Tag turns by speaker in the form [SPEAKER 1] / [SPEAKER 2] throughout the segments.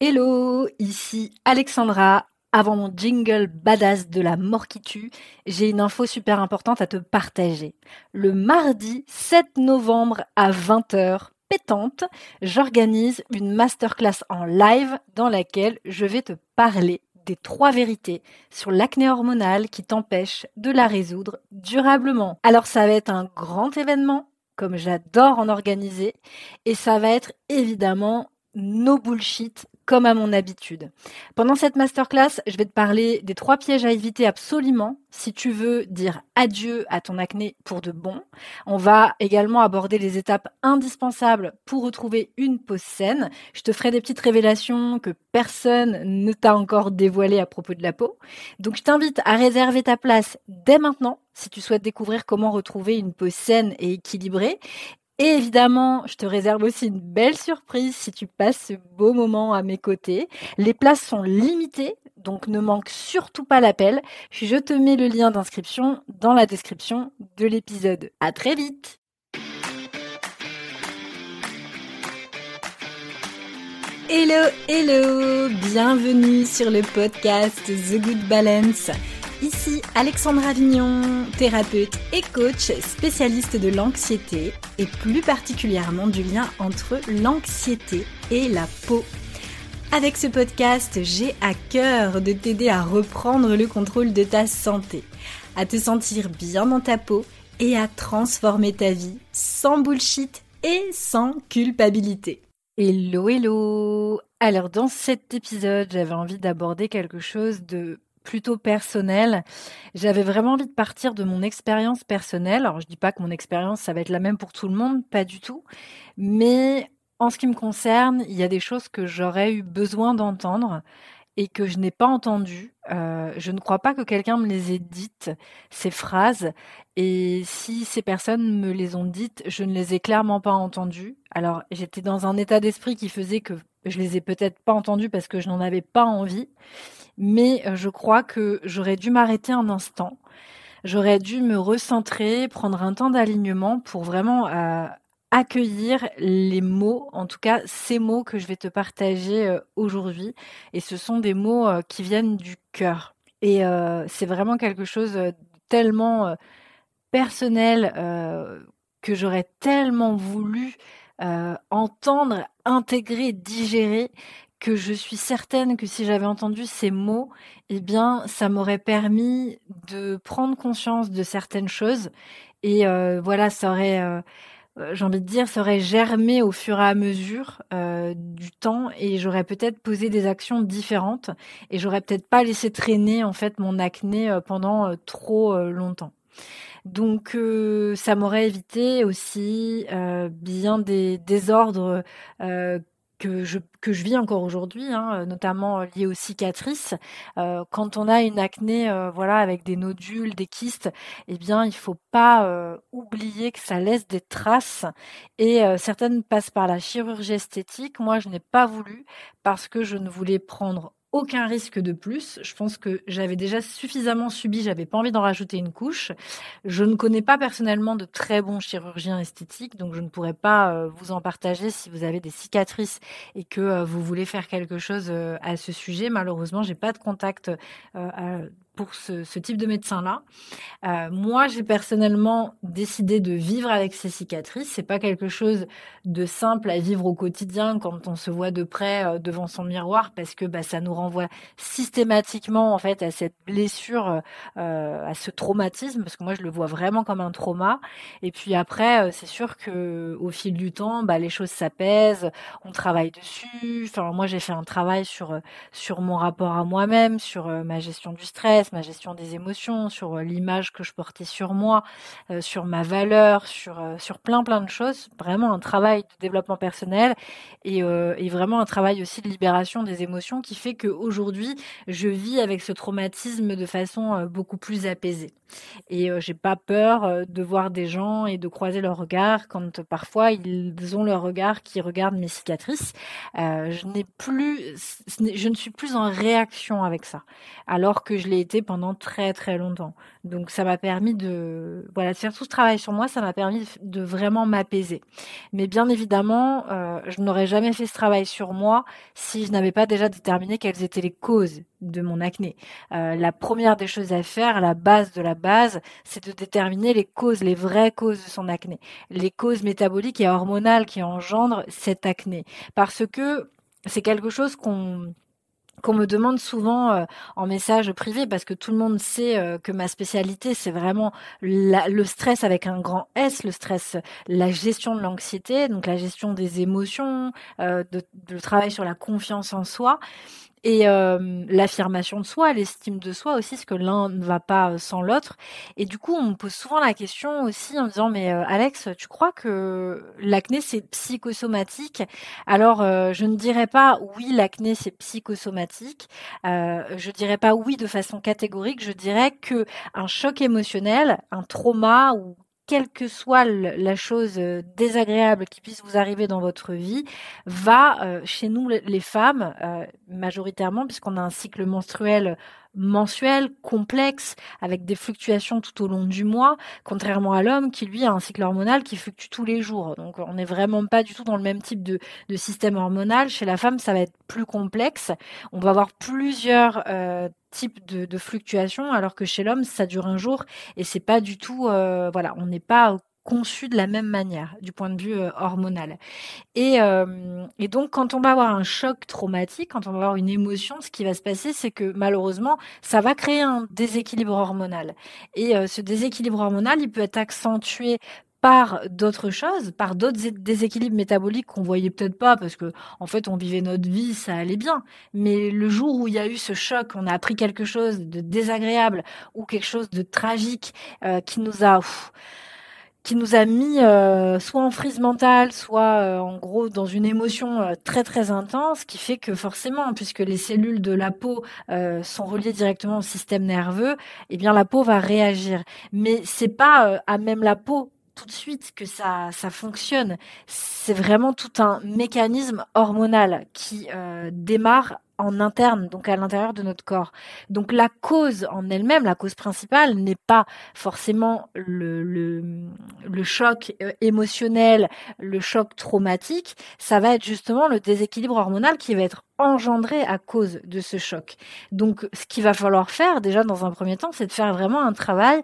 [SPEAKER 1] Hello, ici Alexandra. Avant mon jingle badass de la mort qui tue, j'ai une info super importante à te partager. Le mardi 7 novembre à 20h, pétante, j'organise une masterclass en live dans laquelle je vais te parler des trois vérités sur l'acné hormonale qui t'empêche de la résoudre durablement. Alors ça va être un grand événement, comme j'adore en organiser, et ça va être évidemment no bullshit comme à mon habitude. Pendant cette masterclass, je vais te parler des trois pièges à éviter absolument si tu veux dire adieu à ton acné pour de bon. On va également aborder les étapes indispensables pour retrouver une peau saine. Je te ferai des petites révélations que personne ne t'a encore dévoilées à propos de la peau. Donc je t'invite à réserver ta place dès maintenant si tu souhaites découvrir comment retrouver une peau saine et équilibrée. Et évidemment, je te réserve aussi une belle surprise si tu passes ce beau moment à mes côtés. Les places sont limitées, donc ne manque surtout pas l'appel. Je te mets le lien d'inscription dans la description de l'épisode. À très vite! Hello, hello! Bienvenue sur le podcast The Good Balance. Ici Alexandra Avignon, thérapeute et coach spécialiste de l'anxiété et plus particulièrement du lien entre l'anxiété et la peau. Avec ce podcast, j'ai à cœur de t'aider à reprendre le contrôle de ta santé, à te sentir bien dans ta peau et à transformer ta vie sans bullshit et sans culpabilité. Hello hello Alors dans cet épisode, j'avais envie d'aborder quelque chose de plutôt personnel. J'avais vraiment envie de partir de mon expérience personnelle. Alors, je dis pas que mon expérience, ça va être la même pour tout le monde, pas du tout. Mais en ce qui me concerne, il y a des choses que j'aurais eu besoin d'entendre et que je n'ai pas entendues. Euh, je ne crois pas que quelqu'un me les ait dites, ces phrases. Et si ces personnes me les ont dites, je ne les ai clairement pas entendues. Alors, j'étais dans un état d'esprit qui faisait que je les ai peut-être pas entendues parce que je n'en avais pas envie mais euh, je crois que j'aurais dû m'arrêter un instant. J'aurais dû me recentrer, prendre un temps d'alignement pour vraiment euh, accueillir les mots, en tout cas ces mots que je vais te partager euh, aujourd'hui. Et ce sont des mots qui viennent du cœur. Et c'est vraiment quelque chose de tellement personnel que j'aurais tellement voulu entendre, intégrer, digérer que je suis certaine que si j'avais entendu ces mots, eh bien, ça m'aurait permis de prendre conscience de certaines choses. Et euh, voilà, ça aurait, euh, euh, j'ai envie de dire, ça aurait germé au fur et à mesure du temps, et j'aurais peut-être posé des actions différentes, et j'aurais peut-être pas laissé traîner en fait mon acné pendant trop longtemps. Donc ça m'aurait évité aussi bien des désordres que je, que je vis encore aujourd'hui, hein, notamment lié aux cicatrices. Euh, quand on a une acné, euh, voilà, avec des nodules, des kystes, eh bien, il faut pas euh, oublier que ça laisse des traces. Et certaines passent par la chirurgie esthétique. Moi, je n'ai pas voulu parce que je ne voulais prendre aucun risque de plus. Je pense que j'avais déjà suffisamment subi, j'avais pas envie d'en rajouter une couche. Je ne connais pas personnellement de très bons chirurgiens esthétiques, donc je ne pourrais pas euh, vous en partager si vous avez des cicatrices et que euh, vous voulez faire quelque chose euh, à ce sujet. Malheureusement, j'ai pas de contact pour ce, type de médecin-là. Euh, moi, j'ai personnellement décidé de vivre avec ces cicatrices. C'est pas quelque chose de simple à vivre au quotidien quand on se voit de près euh, devant son miroir, parce que bah, ça nous renvoie systématiquement en fait à cette blessure, euh, à ce traumatisme, parce que moi je le vois vraiment comme un trauma. Et puis après, c'est sûr que au fil du temps, bah, les choses s'apaisent, on travaille dessus. Enfin, moi j'ai fait un travail sur sur mon rapport à moi-même, sur ma gestion du stress ma gestion des émotions, sur euh, l'image que je portais sur moi, euh, sur ma valeur, sur, euh, sur plein plein de choses. Vraiment un travail de développement personnel et, et vraiment un travail aussi de libération des émotions qui fait qu'aujourd'hui, je vis avec ce traumatisme de façon beaucoup plus apaisée. Et j'ai pas peur de voir des gens et de croiser leur regard quand parfois ils ont leur regard qui regarde mes cicatrices. je n'ai plus, je ne suis plus en réaction avec ça, alors que je l'ai été pendant très très longtemps. Donc ça m'a permis de, voilà, de faire tout ce travail sur moi, ça m'a permis de vraiment m'apaiser. Mais bien évidemment, je n'aurais jamais fait ce travail sur moi si je n'avais pas déjà déterminé quelles étaient les causes de mon acné. Euh, la première des choses à faire, la base de la base, c'est de déterminer les causes, les vraies causes de son acné, les causes métaboliques et hormonales qui engendrent cette acné. Parce que c'est quelque chose qu'on qu'on me demande souvent euh, en message privé parce que tout le monde sait euh, que ma spécialité c'est vraiment le stress avec un grand S, le stress, la gestion de l'anxiété, donc la gestion des émotions, de, de, le travail sur la confiance en soi. Et euh, l'affirmation de soi, l'estime de soi aussi, parce que l'un ne va pas euh, sans l'autre. Et du coup, on me pose souvent la question aussi en disant, mais euh, Alex, tu crois que l'acné, c'est psychosomatique? Alors, je ne dirais pas oui, l'acné, c'est psychosomatique. je dirais pas oui de façon catégorique. Je dirais que un choc émotionnel, un trauma ou quelle que soit la chose euh, désagréable qui puisse vous arriver dans votre vie, va euh, chez nous les femmes, euh, majoritairement, puisqu'on a un cycle menstruel mensuel, complexe, avec des fluctuations tout au long du mois, contrairement à l'homme qui, lui, a un cycle hormonal qui fluctue tous les jours. Donc, on n'est vraiment pas du tout dans le même type de, système hormonal. Chez la femme, ça va être plus complexe. On va avoir plusieurs euh, types de, fluctuations, alors que chez l'homme, ça dure un jour et c'est pas du tout, euh, voilà, on n'est pas conçu de la même manière du point de vue euh, hormonal. Et, euh, et, donc, quand on va avoir un choc traumatique, quand on va avoir une émotion, ce qui va se passer, c'est que malheureusement, ça va créer un déséquilibre hormonal. Et euh, ce déséquilibre hormonal, il peut être accentué par d'autres choses, par d'autres déséquilibres métaboliques qu'on voyait peut-être pas parce que en fait on vivait notre vie, ça allait bien. Mais le jour où il y a eu ce choc, on a appris quelque chose de désagréable ou quelque chose de tragique qui nous a qui nous a mis euh, soit en frise mentale, soit euh, en gros dans une émotion euh, très très intense, qui fait que forcément, puisque les cellules de la peau sont reliées directement au système nerveux, eh bien la peau va réagir. Mais c'est pas à même la peau tout de suite que ça, ça fonctionne. C'est vraiment tout un mécanisme hormonal qui démarre en interne, donc à l'intérieur de notre corps. Donc la cause en elle-même, la cause principale, n'est pas forcément le, le, choc euh, émotionnel, le choc traumatique, ça va être justement le déséquilibre hormonal qui va être engendré à cause de ce choc. Donc ce qu'il va falloir faire déjà dans un premier temps, c'est de faire vraiment un travail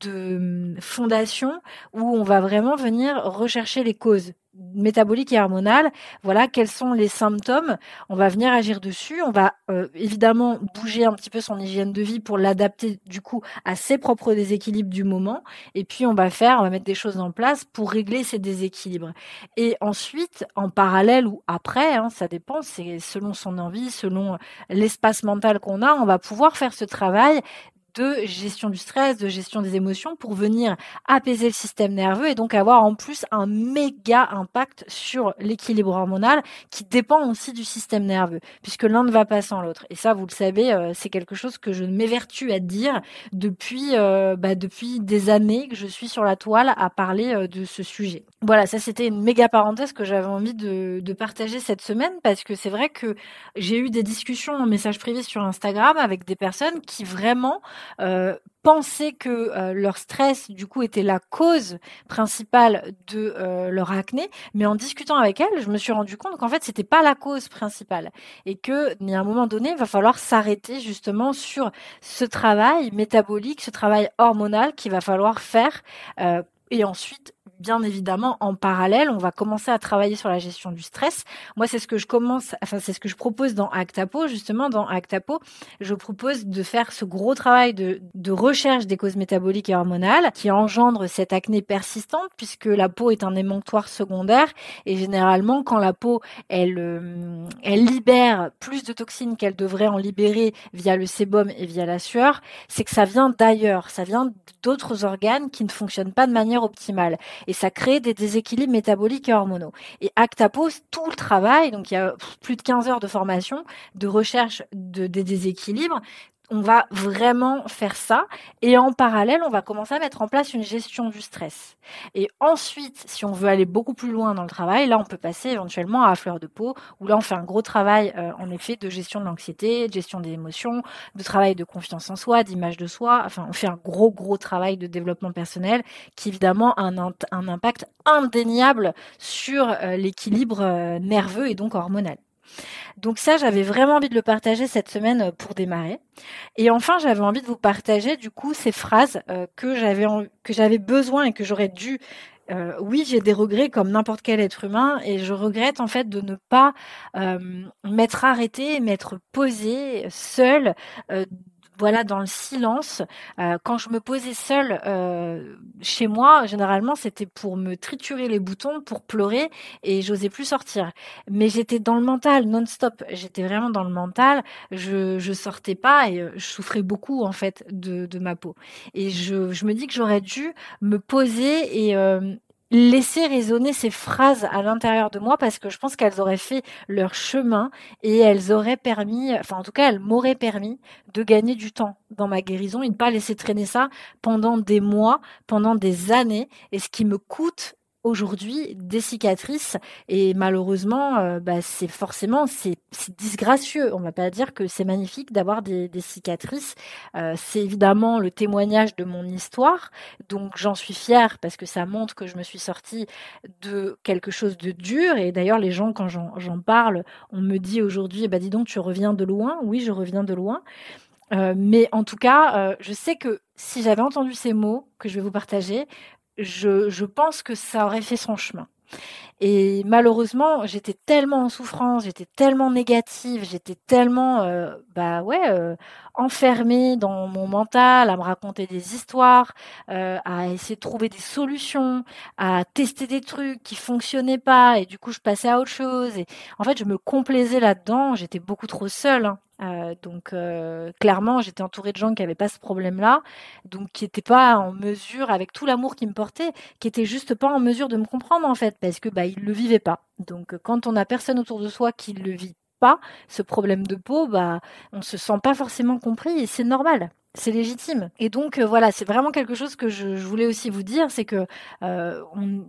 [SPEAKER 1] de fondation où on va vraiment venir rechercher les causes métabolique et hormonale. Voilà quels sont les symptômes. On va venir agir dessus. On va euh, évidemment bouger un petit peu son hygiène de vie pour l'adapter du coup à ses propres déséquilibres du moment. Et puis on va faire, on va mettre des choses en place pour régler ces déséquilibres. Et ensuite, en parallèle ou après, hein, ça dépend, c'est selon son envie, selon l'espace mental qu'on a, on va pouvoir faire ce travail de gestion du stress, de gestion des émotions pour venir apaiser le système nerveux et donc avoir en plus un méga impact sur l'équilibre hormonal qui dépend aussi du système nerveux puisque l'un ne va pas sans l'autre. Et ça, vous le savez, euh, c'est quelque chose que je m'évertue à dire depuis, euh, bah, depuis des années que je suis sur la toile à parler euh, de ce sujet. Voilà, ça c'était une méga parenthèse que j'avais envie de partager cette semaine parce que c'est vrai que j'ai eu des discussions en message privé sur Instagram avec des personnes qui vraiment euh, pensaient que euh, leur stress, du coup, était la cause principale de euh, leur acné. Mais en discutant avec elles, je me suis rendu compte qu'en fait, c'était pas la cause principale. Et que, à un moment donné, il va falloir s'arrêter justement sur ce travail métabolique, ce travail hormonal qu'il va falloir faire. et ensuite bien évidemment, en parallèle, on va commencer à travailler sur la gestion du stress. Moi, c'est ce que je commence, enfin, c'est ce que je propose dans Actapo. Justement, dans Actapo, je propose de faire ce gros travail de, recherche des causes métaboliques et hormonales qui engendrent cette acné persistante puisque la peau est un émonctoire secondaire et généralement, quand la peau, euh, elle libère plus de toxines qu'elle devrait en libérer via le sébum et via la sueur, c'est que ça vient d'ailleurs, ça vient d'autres organes qui ne fonctionnent pas de manière optimale et ça crée des déséquilibres métaboliques et hormonaux. Et Acta pose tout le travail, donc il y a plus de 15 heures de formation, de recherche de, des déséquilibres, on va vraiment faire ça. Et en parallèle, on va commencer à mettre en place une gestion du stress. Et ensuite, si on veut aller beaucoup plus loin dans le travail, là, on peut passer éventuellement à fleur de peau, où là, on fait un gros travail, euh, en effet, de gestion de l'anxiété, de gestion des émotions, de travail de confiance en soi, d'image de soi. Enfin, on fait un gros, gros travail de développement personnel qui, évidemment, a un, impact indéniable sur euh, l'équilibre euh, nerveux et donc hormonal. Donc ça, j'avais vraiment envie de le partager cette semaine euh, pour démarrer. Et enfin, j'avais envie de vous partager du coup ces phrases euh, que j'avais besoin et que j'aurais dû. Euh, oui, j'ai des regrets comme n'importe quel être humain et je regrette en fait de ne pas m'être arrêté, m'être posé seul voilà, dans le silence. Euh, quand je me posais seule euh, chez moi, généralement, c'était pour me triturer les boutons, pour pleurer, et j'osais plus sortir. Mais j'étais dans le mental, non-stop. J'étais vraiment dans le mental. Je, je sortais pas et euh, je souffrais beaucoup en fait de, de ma peau. Et je, je me dis que j'aurais dû me poser et, laisser résonner ces phrases à l'intérieur de moi parce que je pense qu'elles auraient fait leur chemin et elles auraient permis, enfin en tout cas elles m'auraient permis de gagner du temps dans ma guérison et ne pas laisser traîner ça pendant des mois, pendant des années. Et ce qui me coûte aujourd'hui des cicatrices. Et malheureusement euh, bah, c'est forcément c'est disgracieux. On va pas dire que c'est magnifique d'avoir des, cicatrices. Euh, c'est évidemment le témoignage de mon histoire. Donc j'en suis fière parce que ça montre que je me suis sortie de quelque chose de dur. Et d'ailleurs les gens quand j'en parle on me dit aujourd'hui bah dis donc tu reviens de loin. Oui je reviens de loin. Euh, mais en tout cas, je sais que si j'avais entendu ces mots que je vais vous partager, je, pense que ça aurait fait son chemin. Et malheureusement, j'étais tellement en souffrance, j'étais tellement négative, j'étais tellement, euh, bah ouais, euh, enfermée dans mon mental, à me raconter des histoires, euh, à essayer de trouver des solutions, à tester des trucs qui fonctionnaient pas, et du coup je passais à autre chose. Et en fait, je me complaisais là-dedans. J'étais beaucoup trop seule. Hein. Donc clairement, j'étais entourée de gens qui n'avaient pas ce problème-là, donc qui n'étaient pas en mesure, avec tout l'amour qu'ils me portaient, qui étaient juste pas en mesure de me comprendre en fait, parce que bah ils le vivaient pas. Donc quand on a personne autour de soi qui le vit pas, ce problème de peau, bah on se sent pas forcément compris et c'est normal c'est légitime. Et donc euh, voilà, c'est vraiment quelque chose que je, voulais aussi vous dire, c'est que euh,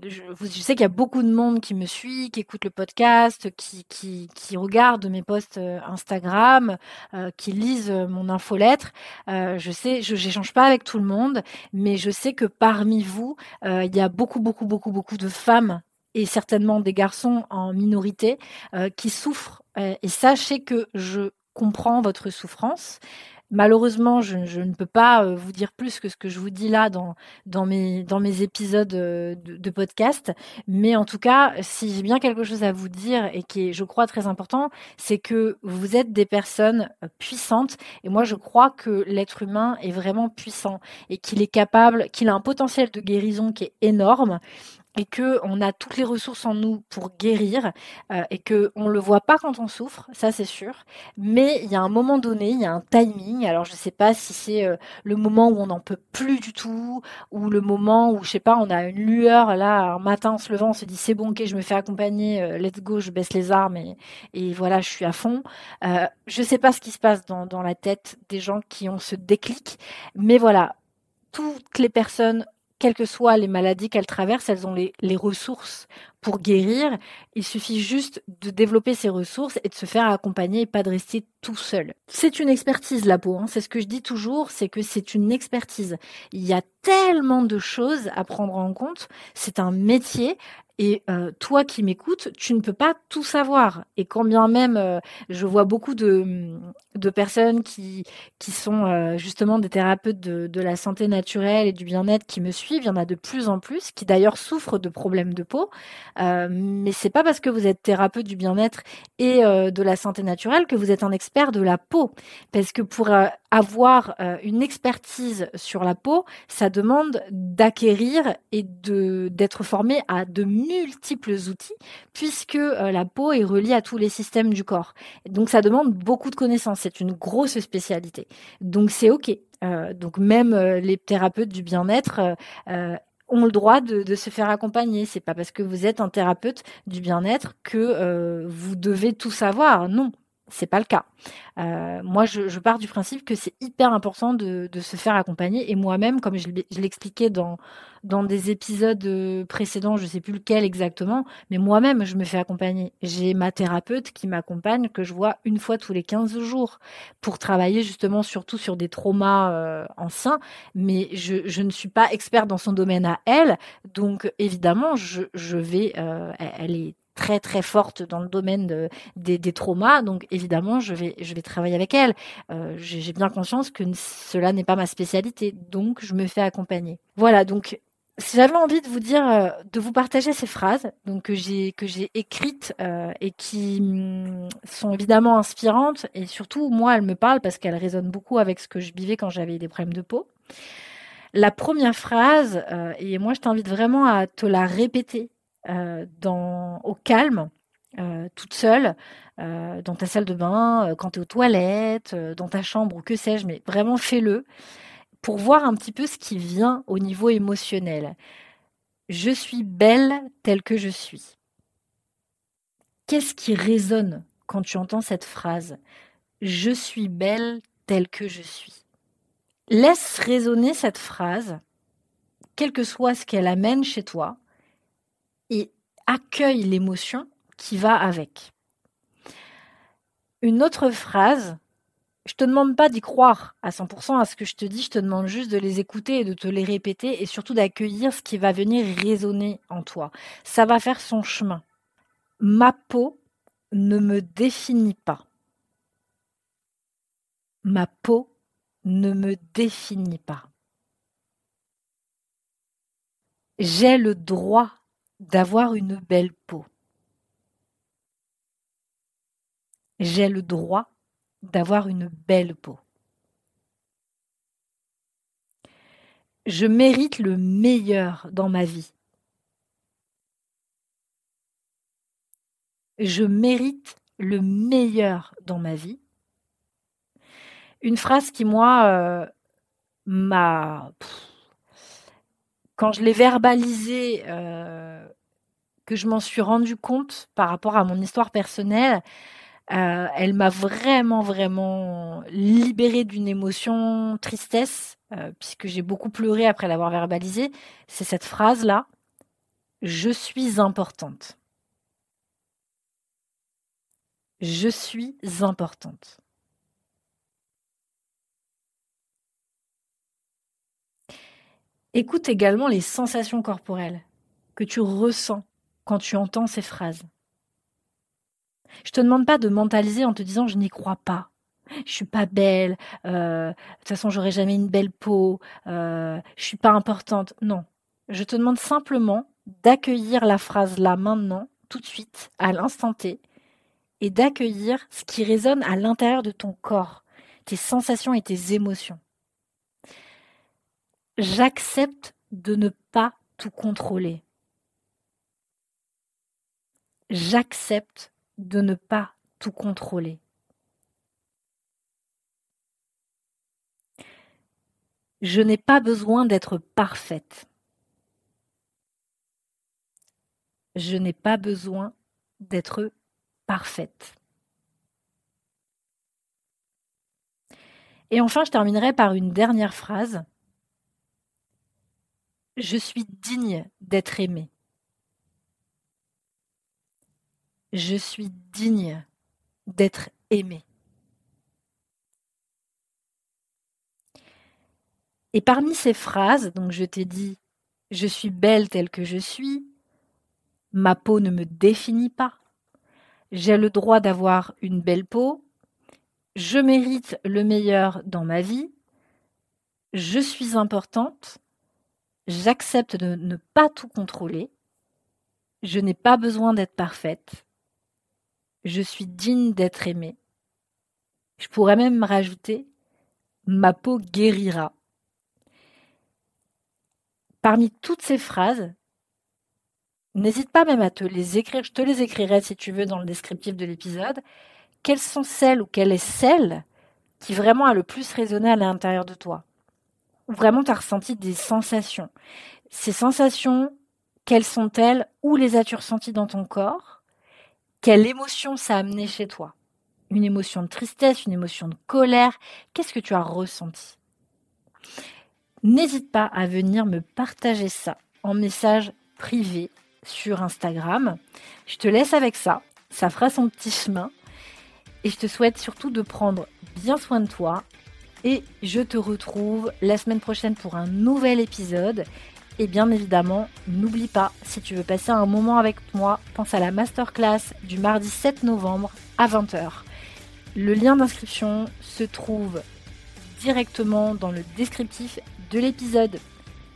[SPEAKER 1] je, sais qu'il y a beaucoup de monde qui me suit, qui écoute le podcast, qui, regarde mes posts euh, Instagram, qui lisent mon infolettre. je sais, je n'échange pas avec tout le monde, mais je sais que parmi vous, il y a beaucoup, beaucoup, beaucoup, beaucoup de femmes et certainement des garçons en minorité qui souffrent. et sachez que je comprends votre souffrance. Malheureusement, je, ne peux pas euh, vous dire plus que ce que je vous dis là dans, dans, mes, dans mes épisodes euh, de, podcast. Mais en tout cas, si j'ai bien quelque chose à vous dire et qui est, je crois, très important, c'est que vous êtes des personnes euh, puissantes. Et moi, je crois que l'être humain est vraiment puissant et qu'il est capable, qu'il a un potentiel de guérison qui est énorme et que on a toutes les ressources en nous pour guérir euh, et que on le voit pas quand on souffre, ça c'est sûr. Mais il y a un moment donné, il y a un timing. Alors je sais pas si c'est euh, le moment où on n'en peut plus du tout ou le moment où je sais pas, on a une lueur là un matin en se levant, on se dit c'est bon, ok, je me fais accompagner, euh, let's go, je baisse les armes et, et voilà, je suis à fond. Euh, je sais pas ce qui se passe dans, dans la tête des gens qui ont ce déclic, mais voilà, toutes les personnes quelles que soient les maladies qu'elles traversent, elles ont les, ressources pour guérir. Il suffit juste de développer ces ressources et de se faire accompagner et pas de rester tout seul. C'est une expertise la peau, hein. c'est ce que je dis toujours, c'est que c'est une expertise. Il y a tellement de choses à prendre en compte, c'est un métier et euh, toi qui m'écoutes, tu ne peux pas tout savoir. Et quand bien même, euh, je vois beaucoup de, de personnes qui, qui sont euh, justement des thérapeutes de, de, la santé naturelle et du bien-être qui me suivent, il y en a de plus en plus, qui d'ailleurs souffrent de problèmes de peau. mais c'est pas parce que vous êtes thérapeute du bien-être et de la santé naturelle que vous êtes un expert de la peau. Parce que pour avoir une expertise sur la peau, ça demande d'acquérir et d'être formé à de multiples outils puisque euh, la peau est reliée à tous les systèmes du corps. Donc ça demande beaucoup de connaissances, c'est une grosse spécialité. Donc c'est OK. Euh, donc même euh, les thérapeutes du bien-être ont le droit de, se faire accompagner. C'est pas parce que vous êtes un thérapeute du bien-être que vous devez tout savoir. Non, c'est pas le cas. Euh, moi, je, pars du principe que c'est hyper important de, se faire accompagner. Et moi-même, comme je, l'expliquais dans, des épisodes euh, précédents, je sais plus lequel exactement, mais moi-même, je me fais accompagner. J'ai ma thérapeute qui m'accompagne, que je vois une fois tous les 15 jours, pour travailler justement surtout sur des traumas euh, anciens. Mais je, ne suis pas experte dans son domaine à elle. Donc, évidemment, je, vais, elle est très très forte dans le domaine des, traumas, donc évidemment je vais, je vais travailler avec elle. Euh, j'ai bien conscience que cela n'est pas ma spécialité, donc je me fais accompagner. Voilà, donc j'avais envie de vous dire, euh, de vous partager ces phrases donc que j'ai que j'ai écrites euh, et qui mm, sont évidemment inspirantes et surtout moi elles me parlent parce qu'elles résonnent beaucoup avec ce que je vivais quand j'avais des problèmes de peau. La première phrase, et moi je t'invite vraiment à te la répéter dans, au calme, euh, toute seule, euh, dans ta salle de bain, quand tu es aux toilettes, dans ta chambre ou que sais-je, mais vraiment fais-le pour voir un petit peu ce qui vient au niveau émotionnel. Je suis belle telle que je suis. Qu'est-ce qui résonne quand tu entends cette phrase Je suis belle telle que je suis. Laisse résonner cette phrase, quel que soit ce qu'elle amène chez toi, accueille l'émotion qui va avec. Une autre phrase, je te demande pas d'y croire à 100% à ce que je te dis, je te demande juste de les écouter et de te les répéter et surtout d'accueillir ce qui va venir résonner en toi. Ça va faire son chemin. Ma peau ne me définit pas. Ma peau ne me définit pas. J'ai le droit d'avoir une belle peau. J'ai le droit d'avoir une belle peau. Je mérite le meilleur dans ma vie. Je mérite le meilleur dans ma vie. Une phrase qui, moi, euh, m'a quand je l'ai verbalisé, euh, que je m'en suis rendu compte par rapport à mon histoire personnelle, euh, elle m'a vraiment, vraiment libérée d'une émotion tristesse, euh, puisque j'ai beaucoup pleuré après l'avoir verbalisée. C'est cette phrase-là Je suis importante. Je suis importante. Écoute également les sensations corporelles que tu ressens quand tu entends ces phrases. Je te demande pas de mentaliser en te disant je n'y crois pas. Je suis pas belle, euh, de toute façon j'aurai jamais une belle peau, euh, je suis pas importante. Non, je te demande simplement d'accueillir la phrase là maintenant, tout de suite, à l'instant T, et d'accueillir ce qui résonne à l'intérieur de ton corps, tes sensations et tes émotions j'accepte de ne pas tout contrôler. J'accepte de ne pas tout contrôler. Je n'ai pas besoin d'être parfaite. Je n'ai pas besoin d'être parfaite. Et enfin, je terminerai par une dernière phrase je suis digne d'être aimé. Je suis digne d'être aimé. Et parmi ces phrases, donc je t'ai dit, je suis belle telle que je suis, ma peau ne me définit pas, j'ai le droit d'avoir une belle peau, je mérite le meilleur dans ma vie, je suis importante, j'accepte de ne pas tout contrôler, je n'ai pas besoin d'être parfaite, je suis digne d'être aimée. Je pourrais même me rajouter, ma peau guérira. Parmi toutes ces phrases, n'hésite pas même à te les écrire, je te les écrirai si tu veux dans le descriptif de l'épisode, quelles sont celles ou quelle est celle qui vraiment a le plus résonné à l'intérieur de toi? Vraiment tu as ressenti des sensations. Ces sensations, quelles sont-elles? Où les as-tu ressenties dans ton corps? Quelle émotion ça a amené chez toi? Une émotion de tristesse, une émotion de colère Qu'est-ce que tu as ressenti? N'hésite pas à venir me partager ça en message privé sur Instagram. Je te laisse avec ça. Ça fera son petit chemin. Et je te souhaite surtout de prendre bien soin de toi. Et je te retrouve la semaine prochaine pour un nouvel épisode. Et bien évidemment, n'oublie pas, si tu veux passer un moment avec moi, pense à la masterclass du mardi 7 novembre à 20h. Le lien d'inscription se trouve directement dans le descriptif de l'épisode.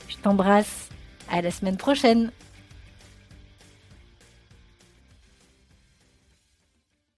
[SPEAKER 1] Je t'embrasse, à la semaine prochaine